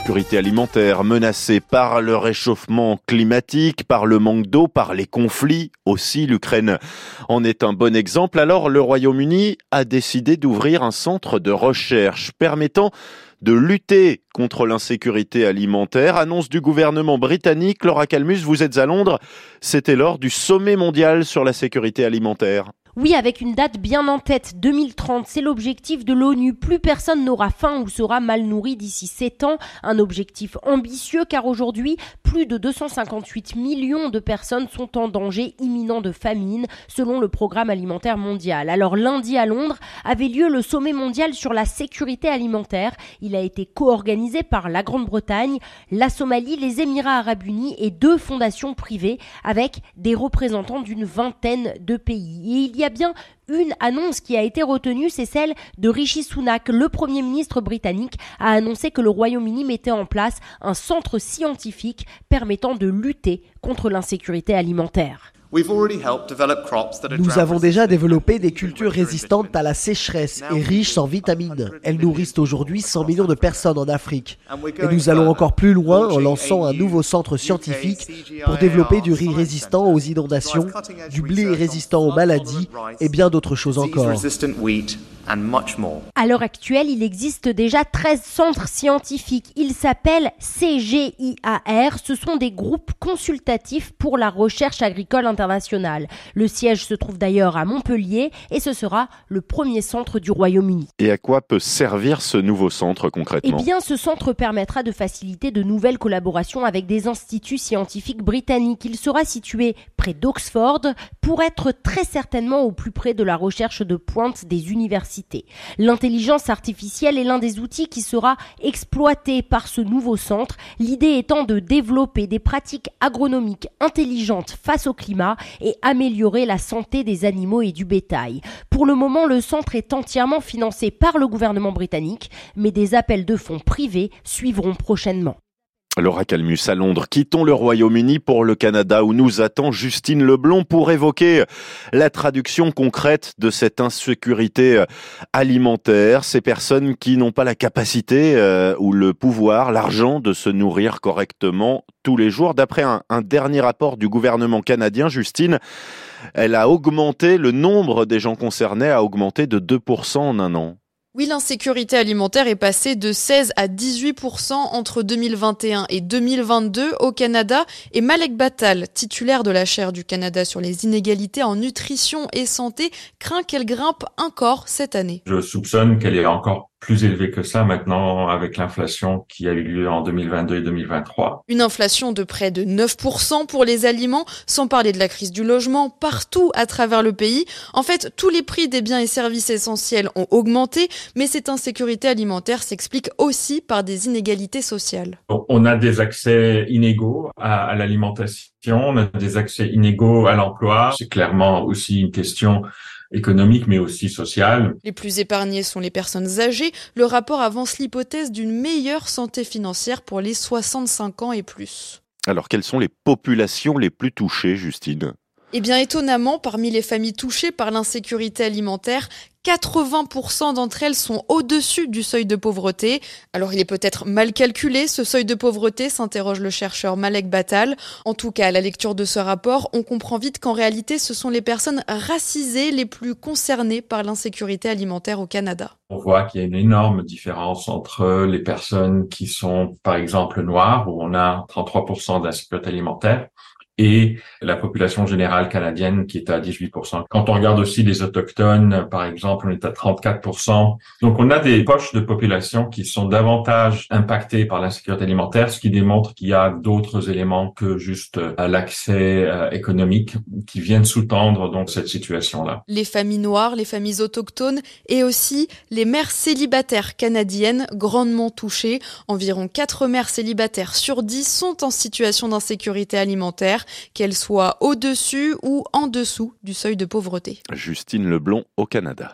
sécurité alimentaire menacée par le réchauffement climatique, par le manque d'eau, par les conflits. Aussi, l'Ukraine en est un bon exemple. Alors, le Royaume-Uni a décidé d'ouvrir un centre de recherche permettant de lutter contre l'insécurité alimentaire. Annonce du gouvernement britannique. Laura Calmus, vous êtes à Londres. C'était lors du sommet mondial sur la sécurité alimentaire. Oui, avec une date bien en tête, 2030, c'est l'objectif de l'ONU. Plus personne n'aura faim ou sera mal nourri d'ici 7 ans. Un objectif ambitieux car aujourd'hui, plus de 258 millions de personnes sont en danger imminent de famine selon le programme alimentaire mondial. Alors lundi à Londres avait lieu le sommet mondial sur la sécurité alimentaire. Il a été co-organisé par la Grande-Bretagne, la Somalie, les Émirats arabes unis et deux fondations privées avec des représentants d'une vingtaine de pays. Il y a bien une annonce qui a été retenue, c'est celle de Rishi Sunak. Le Premier ministre britannique a annoncé que le Royaume-Uni mettait en place un centre scientifique permettant de lutter contre l'insécurité alimentaire. Nous avons déjà développé des cultures résistantes à la sécheresse et riches en vitamines. Elles nourrissent aujourd'hui 100 millions de personnes en Afrique. Et nous allons encore plus loin en lançant un nouveau centre scientifique pour développer du riz résistant aux inondations, du blé résistant aux maladies et bien d'autres choses encore. À l'heure actuelle, il existe déjà 13 centres scientifiques. Ils s'appellent CGIAR. Ce sont des groupes consultatifs pour la recherche agricole internationale. Le siège se trouve d'ailleurs à Montpellier et ce sera le premier centre du Royaume-Uni. Et à quoi peut servir ce nouveau centre concrètement? Eh bien, ce centre permettra de faciliter de nouvelles collaborations avec des instituts scientifiques britanniques. Il sera situé près d'Oxford pour être très certainement au plus près de la recherche de pointe des universités L'intelligence artificielle est l'un des outils qui sera exploité par ce nouveau centre, l'idée étant de développer des pratiques agronomiques intelligentes face au climat et améliorer la santé des animaux et du bétail. Pour le moment, le centre est entièrement financé par le gouvernement britannique, mais des appels de fonds privés suivront prochainement. Laura Calmus à Londres. Quittons le Royaume-Uni pour le Canada où nous attend Justine Leblond pour évoquer la traduction concrète de cette insécurité euh, alimentaire. Ces personnes qui n'ont pas la capacité euh, ou le pouvoir, l'argent de se nourrir correctement tous les jours. D'après un, un dernier rapport du gouvernement canadien, Justine, elle a augmenté, le nombre des gens concernés a augmenté de 2% en un an. Oui, l'insécurité alimentaire est passée de 16 à 18% entre 2021 et 2022 au Canada et Malek Batal, titulaire de la chaire du Canada sur les inégalités en nutrition et santé, craint qu'elle grimpe encore cette année. Je soupçonne qu'elle est encore plus élevé que ça maintenant avec l'inflation qui a eu lieu en 2022 et 2023. Une inflation de près de 9% pour les aliments, sans parler de la crise du logement partout à travers le pays. En fait, tous les prix des biens et services essentiels ont augmenté, mais cette insécurité alimentaire s'explique aussi par des inégalités sociales. On a des accès inégaux à, à l'alimentation, on a des accès inégaux à l'emploi. C'est clairement aussi une question économique mais aussi sociale. Les plus épargnés sont les personnes âgées. Le rapport avance l'hypothèse d'une meilleure santé financière pour les 65 ans et plus. Alors quelles sont les populations les plus touchées, Justine? Eh bien, étonnamment, parmi les familles touchées par l'insécurité alimentaire, 80% d'entre elles sont au-dessus du seuil de pauvreté. Alors il est peut-être mal calculé ce seuil de pauvreté, s'interroge le chercheur Malek Batal. En tout cas, à la lecture de ce rapport, on comprend vite qu'en réalité, ce sont les personnes racisées les plus concernées par l'insécurité alimentaire au Canada. On voit qu'il y a une énorme différence entre les personnes qui sont, par exemple, noires, où on a 33% d'insécurité alimentaire, et la population générale canadienne qui est à 18%. Quand on regarde aussi les autochtones, par exemple, on est à 34%. Donc on a des poches de population qui sont davantage impactées par l'insécurité alimentaire, ce qui démontre qu'il y a d'autres éléments que juste euh, l'accès euh, économique qui viennent sous-tendre donc cette situation-là. Les familles noires, les familles autochtones et aussi les mères célibataires canadiennes grandement touchées. Environ 4 mères célibataires sur 10 sont en situation d'insécurité alimentaire qu'elle soit au-dessus ou en dessous du seuil de pauvreté. Justine Leblond au Canada.